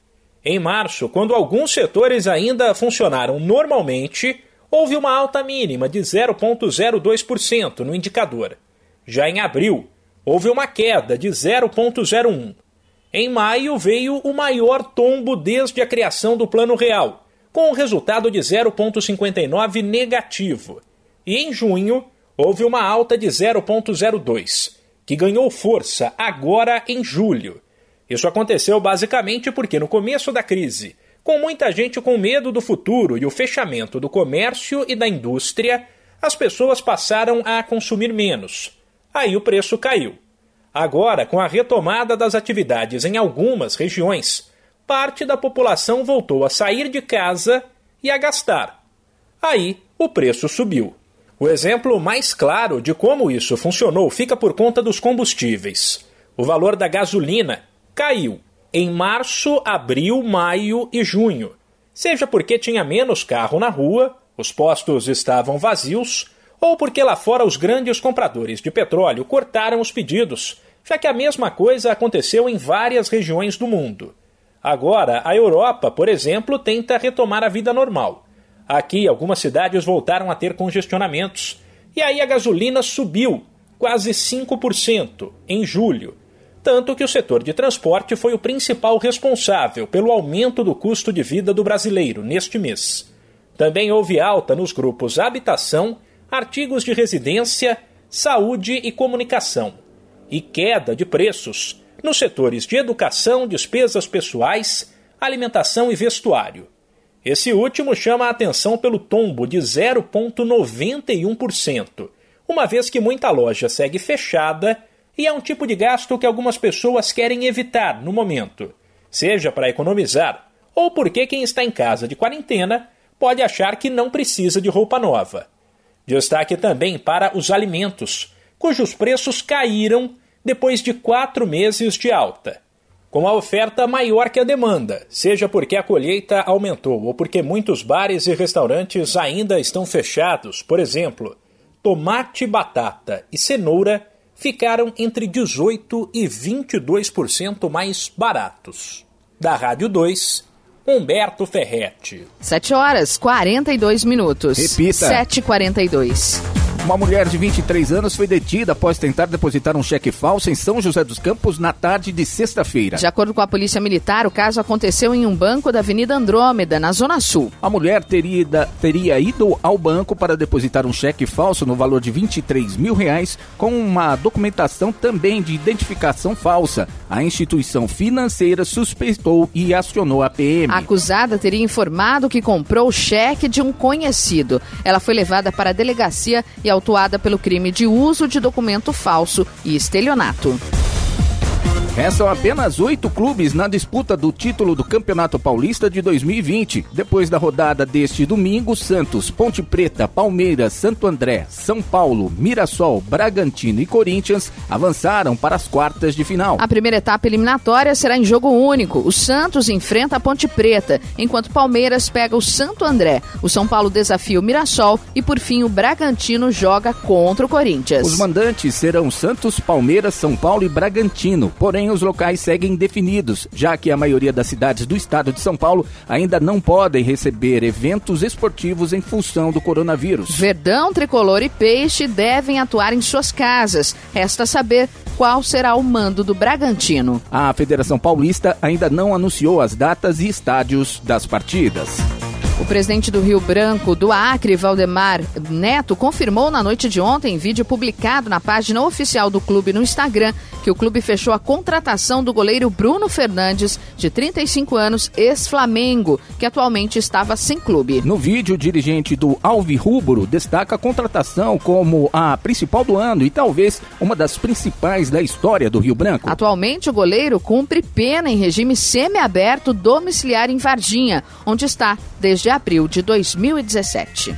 Em março, quando alguns setores ainda funcionaram normalmente, houve uma alta mínima de 0,02% no indicador. Já em abril, houve uma queda de 0,01%. Em maio, veio o maior tombo desde a criação do Plano Real, com um resultado de 0,59 negativo. E em junho, houve uma alta de 0,02, que ganhou força agora em julho. Isso aconteceu basicamente porque no começo da crise, Com muita gente com medo do futuro e o fechamento do comércio e da indústria, as pessoas passaram a consumir menos. Aí o preço caiu. Agora, com a retomada das atividades em algumas regiões, parte da população voltou a sair de casa e a gastar. Aí o preço subiu. O exemplo mais claro de como isso funcionou fica por conta dos combustíveis. O valor da gasolina caiu em março, abril, maio e junho. Seja porque tinha menos carro na rua, os postos estavam vazios, ou porque lá fora os grandes compradores de petróleo cortaram os pedidos, já que a mesma coisa aconteceu em várias regiões do mundo. Agora, a Europa, por exemplo, tenta retomar a vida normal. Aqui, algumas cidades voltaram a ter congestionamentos. E aí a gasolina subiu quase 5% em julho. Tanto que o setor de transporte foi o principal responsável pelo aumento do custo de vida do brasileiro neste mês. Também houve alta nos grupos habitação, artigos de residência, saúde e comunicação. E queda de preços nos setores de educação, despesas pessoais, alimentação e vestuário. Esse último chama a atenção pelo tombo de 0,91%, uma vez que muita loja segue fechada e é um tipo de gasto que algumas pessoas querem evitar no momento, seja para economizar ou porque quem está em casa de quarentena pode achar que não precisa de roupa nova. Destaque também para os alimentos, cujos preços caíram depois de quatro meses de alta. Com a oferta maior que a demanda, seja porque a colheita aumentou ou porque muitos bares e restaurantes ainda estão fechados, por exemplo, tomate, batata e cenoura ficaram entre 18% e 22% mais baratos. Da Rádio 2, Humberto Ferretti. 7 horas 42 minutos. Repita. 7h42. Uma mulher de 23 anos foi detida após tentar depositar um cheque falso em São José dos Campos na tarde de sexta-feira. De acordo com a Polícia Militar, o caso aconteceu em um banco da Avenida Andrômeda, na Zona Sul. A mulher teria, teria ido ao banco para depositar um cheque falso no valor de 23 mil reais com uma documentação também de identificação falsa. A instituição financeira suspeitou e acionou a PM. A acusada teria informado que comprou o cheque de um conhecido. Ela foi levada para a delegacia e autuada pelo crime de uso de documento falso e estelionato. Restam apenas oito clubes na disputa do título do Campeonato Paulista de 2020. Depois da rodada deste domingo, Santos, Ponte Preta, Palmeiras, Santo André, São Paulo, Mirassol, Bragantino e Corinthians avançaram para as quartas de final. A primeira etapa eliminatória será em jogo único. O Santos enfrenta a Ponte Preta, enquanto Palmeiras pega o Santo André. O São Paulo desafia o Mirassol e, por fim, o Bragantino joga contra o Corinthians. Os mandantes serão Santos, Palmeiras, São Paulo e Bragantino. Porém, os locais seguem definidos, já que a maioria das cidades do estado de São Paulo ainda não podem receber eventos esportivos em função do coronavírus. Verdão, Tricolor e Peixe devem atuar em suas casas. Resta saber qual será o mando do Bragantino. A Federação Paulista ainda não anunciou as datas e estádios das partidas. O presidente do Rio Branco, do Acre, Valdemar Neto, confirmou na noite de ontem, em vídeo publicado na página oficial do clube no Instagram, que o clube fechou a contratação do goleiro Bruno Fernandes, de 35 anos, ex-Flamengo, que atualmente estava sem clube. No vídeo, o dirigente do Alvirrubro destaca a contratação como a principal do ano e talvez uma das principais da história do Rio Branco. Atualmente, o goleiro cumpre pena em regime semiaberto domiciliar em Varginha, onde está desde abril de 2017.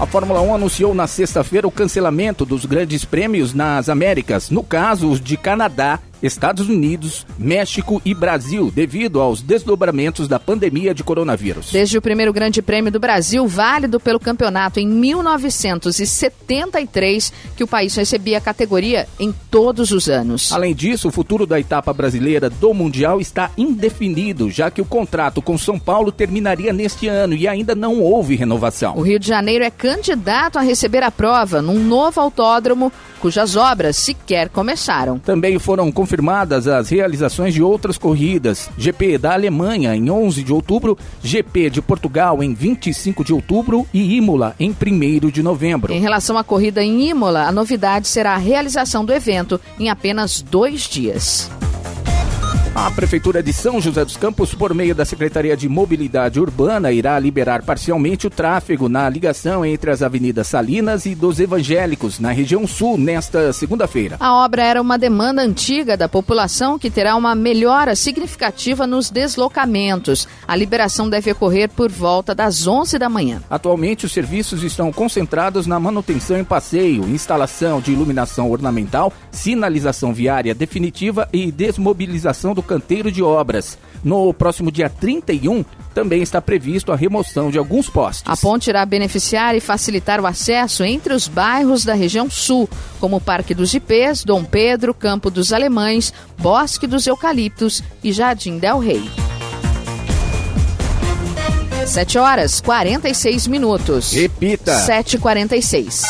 A Fórmula 1 anunciou na sexta-feira o cancelamento dos grandes prêmios nas Américas, no caso os de Canadá Estados Unidos, México e Brasil, devido aos desdobramentos da pandemia de coronavírus. Desde o primeiro Grande Prêmio do Brasil, válido pelo campeonato em 1973, que o país recebia a categoria em todos os anos. Além disso, o futuro da etapa brasileira do Mundial está indefinido, já que o contrato com São Paulo terminaria neste ano e ainda não houve renovação. O Rio de Janeiro é candidato a receber a prova num novo autódromo cujas obras sequer começaram. Também foram confirmadas as realizações de outras corridas: GP da Alemanha em 11 de outubro, GP de Portugal em 25 de outubro e Imola em 1 de novembro. Em relação à corrida em Imola, a novidade será a realização do evento em apenas dois dias. A Prefeitura de São José dos Campos, por meio da Secretaria de Mobilidade Urbana, irá liberar parcialmente o tráfego na ligação entre as avenidas Salinas e dos Evangélicos, na região sul, nesta segunda-feira. A obra era uma demanda antiga da população que terá uma melhora significativa nos deslocamentos. A liberação deve ocorrer por volta das 11 da manhã. Atualmente, os serviços estão concentrados na manutenção em passeio, instalação de iluminação ornamental, sinalização viária definitiva e desmobilização do canteiro de obras. No próximo dia 31, também está previsto a remoção de alguns postes. A ponte irá beneficiar e facilitar o acesso entre os bairros da região sul, como Parque dos Ipês, Dom Pedro, Campo dos Alemães, Bosque dos Eucaliptos e Jardim Del Rei. 7 horas 46 minutos. Repita. 7h46.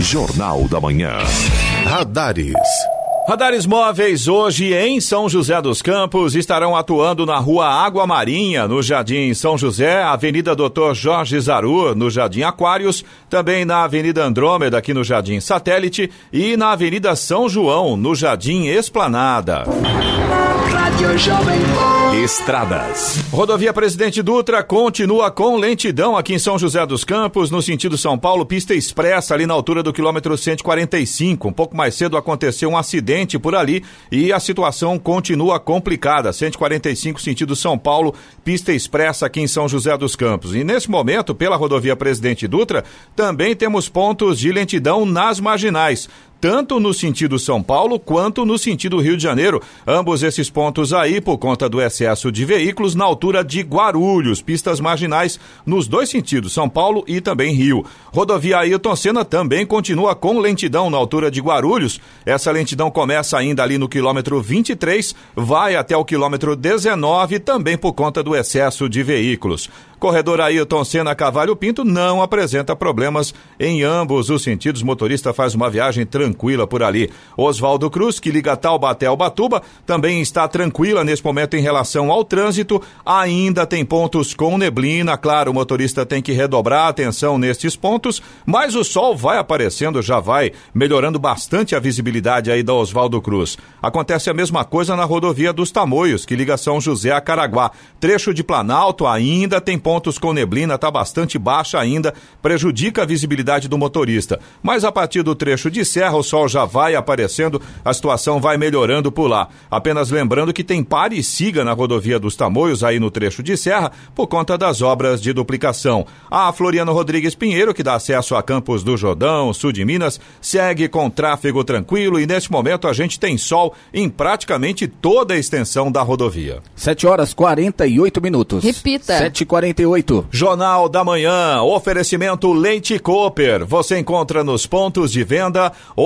Jornal da Manhã. Radares. Radares móveis hoje em São José dos Campos estarão atuando na Rua Água Marinha, no Jardim São José, Avenida Doutor Jorge Zaru, no Jardim Aquários, também na Avenida Andrômeda, aqui no Jardim Satélite, e na Avenida São João, no Jardim Esplanada. Estradas. Rodovia Presidente Dutra continua com lentidão aqui em São José dos Campos, no sentido São Paulo, pista expressa ali na altura do quilômetro 145. Um pouco mais cedo aconteceu um acidente por ali e a situação continua complicada. 145 sentido São Paulo, pista expressa aqui em São José dos Campos. E nesse momento, pela rodovia Presidente Dutra, também temos pontos de lentidão nas marginais tanto no sentido São Paulo quanto no sentido Rio de Janeiro. Ambos esses pontos aí por conta do excesso de veículos na altura de Guarulhos, pistas marginais nos dois sentidos, São Paulo e também Rio. Rodovia Ailton Senna também continua com lentidão na altura de Guarulhos. Essa lentidão começa ainda ali no quilômetro 23, vai até o quilômetro 19, também por conta do excesso de veículos. Corredor Ailton Senna Cavalho Pinto não apresenta problemas em ambos os sentidos. Motorista faz uma viagem tranquila por ali. Oswaldo Cruz, que liga Taubaté ao Batuba, também está tranquila nesse momento em relação ao trânsito. Ainda tem pontos com neblina. Claro, o motorista tem que redobrar a atenção nestes pontos, mas o sol vai aparecendo, já vai melhorando bastante a visibilidade aí da Oswaldo Cruz. Acontece a mesma coisa na rodovia dos Tamoios, que liga São José a Caraguá. Trecho de Planalto ainda tem pontos com neblina, está bastante baixa ainda, prejudica a visibilidade do motorista. Mas a partir do trecho de serra, o sol já vai aparecendo, a situação vai melhorando por lá. Apenas lembrando que tem pare e siga na rodovia dos Tamoios, aí no trecho de serra, por conta das obras de duplicação. A Floriano Rodrigues Pinheiro, que dá acesso a Campos do Jordão, sul de Minas, segue com tráfego tranquilo e neste momento a gente tem sol em praticamente toda a extensão da rodovia. 7 horas 48 minutos. Repita. 7h48. Jornal da Manhã, oferecimento Leite Cooper. Você encontra nos pontos de venda ou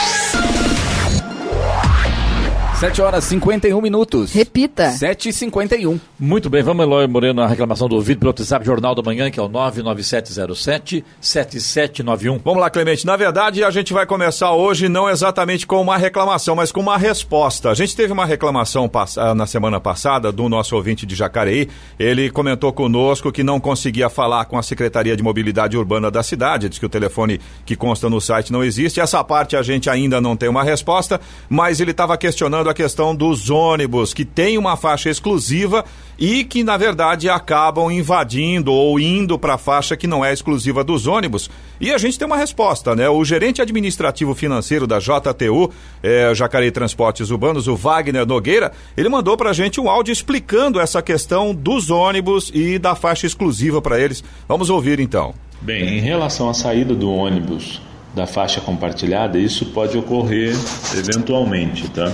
7 horas 51 minutos. Repita. 7h51. Muito bem, vamos, Eloy Moreno, a reclamação do ouvido pelo WhatsApp Jornal da Manhã, que é o 99707-7791. Vamos lá, Clemente. Na verdade, a gente vai começar hoje não exatamente com uma reclamação, mas com uma resposta. A gente teve uma reclamação ah, na semana passada do nosso ouvinte de Jacareí. Ele comentou conosco que não conseguia falar com a Secretaria de Mobilidade Urbana da cidade. Diz que o telefone que consta no site não existe. Essa parte a gente ainda não tem uma resposta, mas ele estava questionando a questão dos ônibus, que tem uma faixa exclusiva e que, na verdade, acabam invadindo ou indo para a faixa que não é exclusiva dos ônibus. E a gente tem uma resposta, né? O gerente administrativo financeiro da JTU, é, Jacareí Transportes Urbanos, o Wagner Nogueira, ele mandou para a gente um áudio explicando essa questão dos ônibus e da faixa exclusiva para eles. Vamos ouvir então. Bem, em relação à saída do ônibus da faixa compartilhada, isso pode ocorrer eventualmente, tá?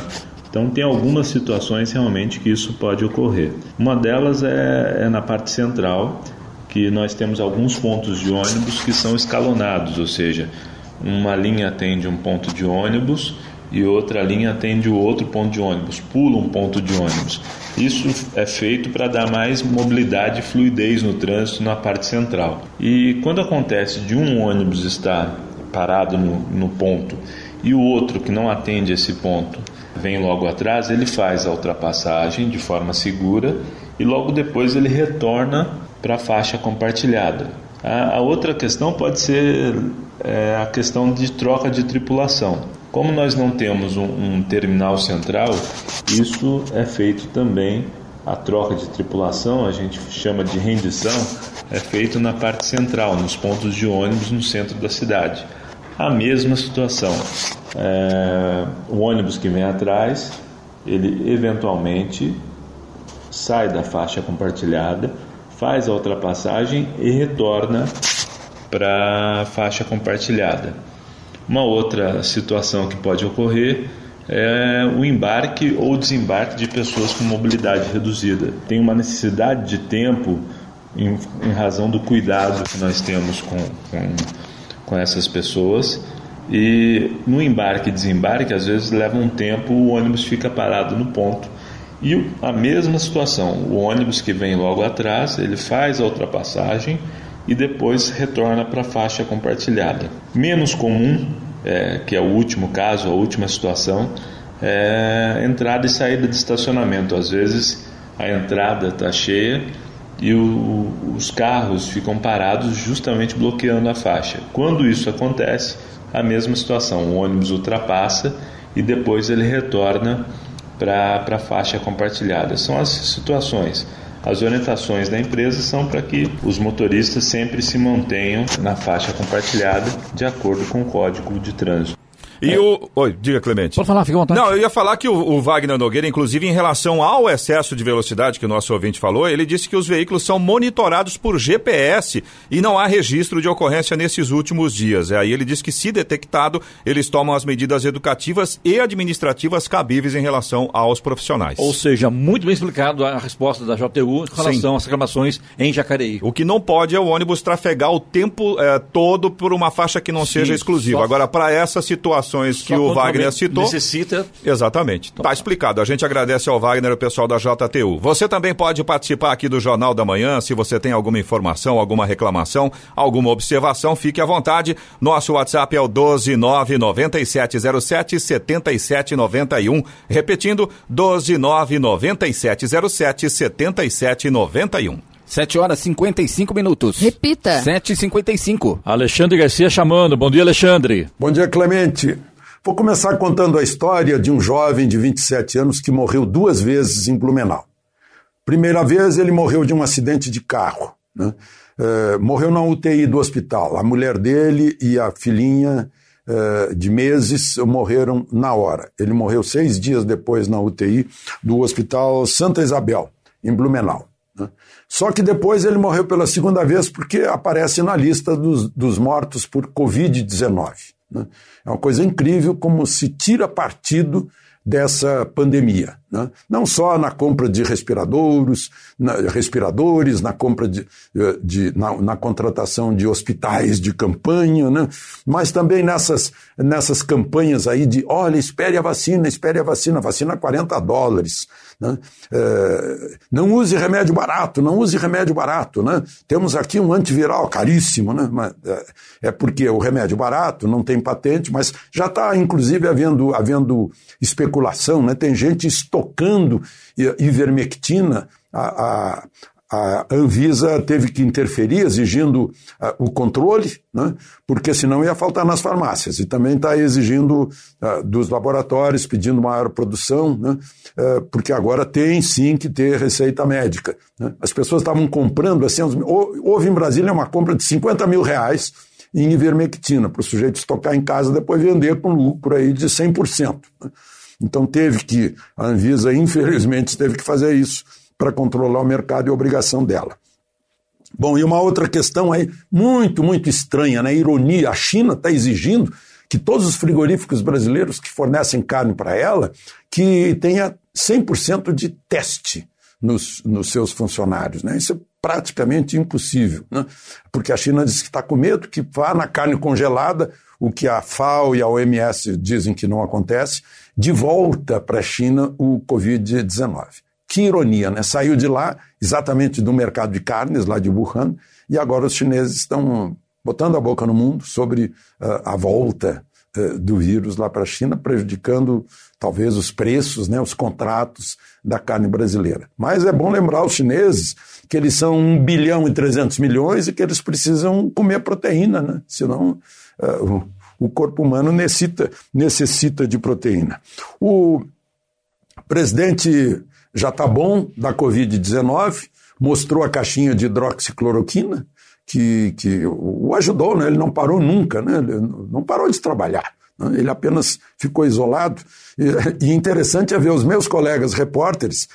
Então, tem algumas situações realmente que isso pode ocorrer. Uma delas é, é na parte central, que nós temos alguns pontos de ônibus que são escalonados, ou seja, uma linha atende um ponto de ônibus e outra linha atende o outro ponto de ônibus, pula um ponto de ônibus. Isso é feito para dar mais mobilidade e fluidez no trânsito na parte central. E quando acontece de um ônibus estar parado no, no ponto e o outro que não atende esse ponto vem logo atrás, ele faz a ultrapassagem de forma segura e logo depois ele retorna para a faixa compartilhada. A, a, outra questão pode ser é, a questão de troca de tripulação. Como nós não temos um, um terminal central, isso é feito também a troca de tripulação, a gente chama de rendição, é feito na parte central, nos pontos de ônibus no centro da cidade. A mesma situação. É, o ônibus que vem atrás, ele eventualmente sai da faixa compartilhada, faz a ultrapassagem e retorna para a faixa compartilhada. Uma outra situação que pode ocorrer é o embarque ou desembarque de pessoas com mobilidade reduzida. Tem uma necessidade de tempo em, em razão do cuidado que nós temos com, com, com essas pessoas. E no embarque e desembarque, às vezes leva um tempo, o ônibus fica parado no ponto. E a mesma situação, o ônibus que vem logo atrás, ele faz a ultrapassagem e depois retorna para a faixa compartilhada. Menos comum, é, que é o último caso, a última situação, é entrada e saída de estacionamento. Às vezes a entrada está cheia e o, os carros ficam parados justamente bloqueando a faixa. Quando isso acontece, a mesma situação, o ônibus ultrapassa e depois ele retorna para a faixa compartilhada. São as situações. As orientações da empresa são para que os motoristas sempre se mantenham na faixa compartilhada de acordo com o código de trânsito. E é. o. Oi, diga, Clemente. Pode falar, fica à vontade. Não, eu ia falar que o, o, Wagner Nogueira, inclusive em relação ao excesso de velocidade que o nosso ouvinte falou, ele disse que os veículos são monitorados por GPS e não há registro de ocorrência nesses últimos dias. Aí ele disse que, se detectado, eles tomam as medidas educativas e administrativas cabíveis em relação aos profissionais. Ou seja, muito bem explicado a resposta da JTU em relação Sim. às reclamações em Jacareí. O que não pode é o ônibus trafegar o tempo é, todo por uma faixa que não Sim, seja exclusiva. Só... Agora, para essa situação situações que o Wagner citou. Necessita. Exatamente. Está explicado. A gente agradece ao Wagner e ao pessoal da JTU. Você também pode participar aqui do Jornal da Manhã. Se você tem alguma informação, alguma reclamação, alguma observação, fique à vontade. Nosso WhatsApp é o 1299707 7791. Repetindo, 1299707 7791. 7 horas e 55 minutos. Repita. 7 e 55 Alexandre Garcia chamando. Bom dia, Alexandre. Bom dia, Clemente. Vou começar contando a história de um jovem de 27 anos que morreu duas vezes em Blumenau. Primeira vez, ele morreu de um acidente de carro. Né? É, morreu na UTI do hospital. A mulher dele e a filhinha é, de meses morreram na hora. Ele morreu seis dias depois na UTI do Hospital Santa Isabel, em Blumenau. Né? Só que depois ele morreu pela segunda vez porque aparece na lista dos, dos mortos por Covid-19. Né? É uma coisa incrível como se tira partido dessa pandemia. Né? Não só na compra de respiradores, na, respiradores, na compra de, de na, na, contratação de hospitais de campanha, né? mas também nessas, nessas campanhas aí de olha, espere a vacina, espere a vacina, vacina a 40 dólares. Né? É, não use remédio barato, não use remédio barato. Né? Temos aqui um antiviral caríssimo, né? Mas, é, é porque o remédio barato não tem patente, mas já está, inclusive, havendo, havendo especulação. Né? Tem gente estocando ivermectina a, a, a Anvisa teve que interferir, exigindo uh, o controle, né, porque senão ia faltar nas farmácias. E também está exigindo uh, dos laboratórios, pedindo maior produção, né, uh, porque agora tem sim que ter receita médica. Né. As pessoas estavam comprando, assim, houve em Brasília uma compra de 50 mil reais em ivermectina, para o sujeito estocar em casa e depois vender com lucro aí de 100%. Né. Então teve que, a Anvisa [LAUGHS] infelizmente teve que fazer isso para controlar o mercado e a obrigação dela. Bom, e uma outra questão aí muito, muito estranha, né? Ironia, a China está exigindo que todos os frigoríficos brasileiros que fornecem carne para ela, que tenha 100% de teste nos, nos seus funcionários, né? Isso é praticamente impossível, né? Porque a China diz que está com medo que vá na carne congelada, o que a FAO e a OMS dizem que não acontece, de volta para a China o Covid-19. Que ironia, né? Saiu de lá, exatamente do mercado de carnes, lá de Wuhan, e agora os chineses estão botando a boca no mundo sobre uh, a volta eh, do vírus lá para a China, prejudicando talvez os preços, né, os contratos da carne brasileira. Mas é bom lembrar os chineses que eles são 1 bilhão e 300 milhões e que eles precisam comer proteína, né? senão uh, o corpo humano necessita, necessita de proteína. O presidente já está bom da Covid-19, mostrou a caixinha de hidroxicloroquina, que, que o ajudou, né? ele não parou nunca, né? ele não parou de trabalhar. Né? Ele apenas ficou isolado. E, interessante é ver os meus colegas repórteres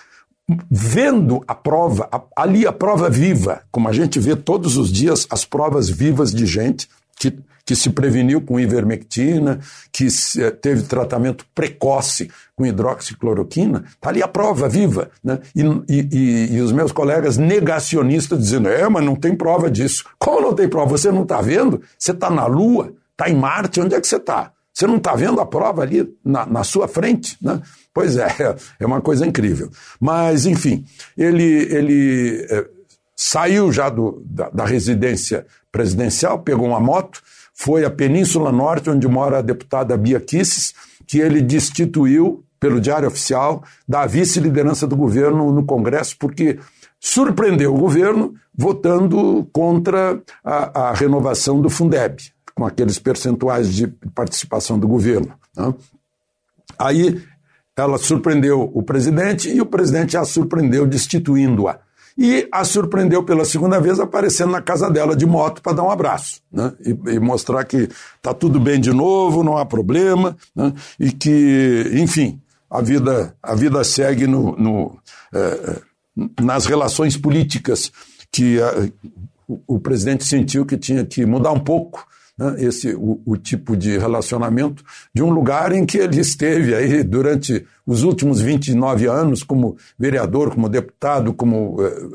vendo a prova, ali a prova viva, como a gente vê todos os dias as provas vivas de gente que, que se preveniu com ivermectina, que eh, teve tratamento precoce com hidroxicloroquina, está ali a prova viva. Né? E, e, e, os meus colegas negacionistas dizendo, é, mas não tem prova disso. Como não tem prova? Você não está vendo? Você está na Lua? Está em Marte? Onde é que você está? Você não está vendo a prova ali na, na sua frente? Né? Pois é, [LAUGHS] é uma coisa incrível. Mas, enfim, ele, ele é, saiu já do, da, da, residência presidencial, pegou uma moto, foi à Península Norte, onde mora a deputada Bia Kisses, que ele destituiu, pelo Diário Oficial, da vice-liderança do governo no Congresso, porque surpreendeu o governo votando contra a, a renovação do Fundeb, com aqueles percentuais de participação do governo. Né? Aí ela surpreendeu o presidente e o presidente a surpreendeu destituindo-a. E a surpreendeu pela segunda vez aparecendo na casa dela de moto para dar um abraço né? e, e mostrar que está tudo bem de novo, não há problema né? e que, enfim, a vida, a vida segue no, no eh, nas relações políticas que eh, o, o presidente sentiu que tinha que mudar um pouco né, esse o, o, tipo de relacionamento de um lugar em que ele esteve aí durante os últimos 29 anos como vereador, como deputado, como eh,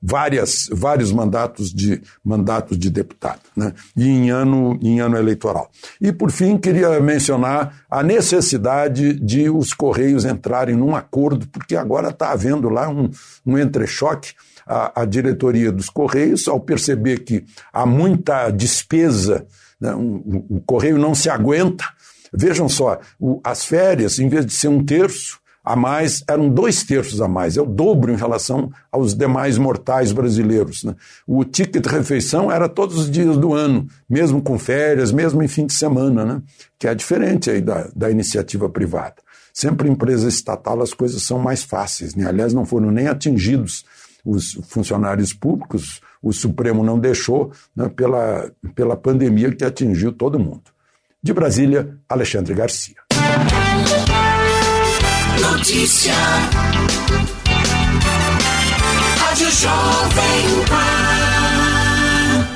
várias, vários mandatos de mandatos de deputado, né, e em ano, em ano eleitoral. E por fim queria mencionar a necessidade de os correios entrarem num acordo, porque agora está havendo lá um, um entrechoque. A, a diretoria dos Correios, ao perceber que há muita despesa né? O, o correio não se aguenta. Vejam só, o, as férias, em vez de ser um terço a mais, eram dois terços a mais, é o dobro em relação aos demais mortais brasileiros. Né? O ticket refeição era todos os dias do ano, mesmo com férias, mesmo em fim de semana, né? que é diferente aí da, da iniciativa privada. Sempre em empresa estatal as coisas são mais fáceis, né? aliás, não foram nem atingidos os funcionários públicos, o Supremo não deixou né, pela, pela pandemia que atingiu todo mundo. De Brasília, Alexandre Garcia. Notícia. Rádio Jovem Pan.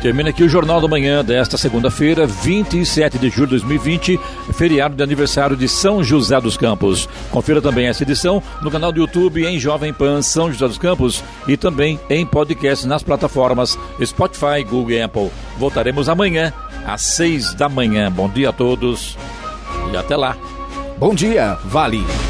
Termina aqui o Jornal da Manhã desta segunda-feira, 27 de julho de 2020, feriado de aniversário de São José dos Campos. Confira também essa edição no canal do YouTube em Jovem Pan São José dos Campos e também em podcast nas plataformas Spotify, Google e Apple. Voltaremos amanhã às seis da manhã. Bom dia a todos e até lá. Bom dia, Vale.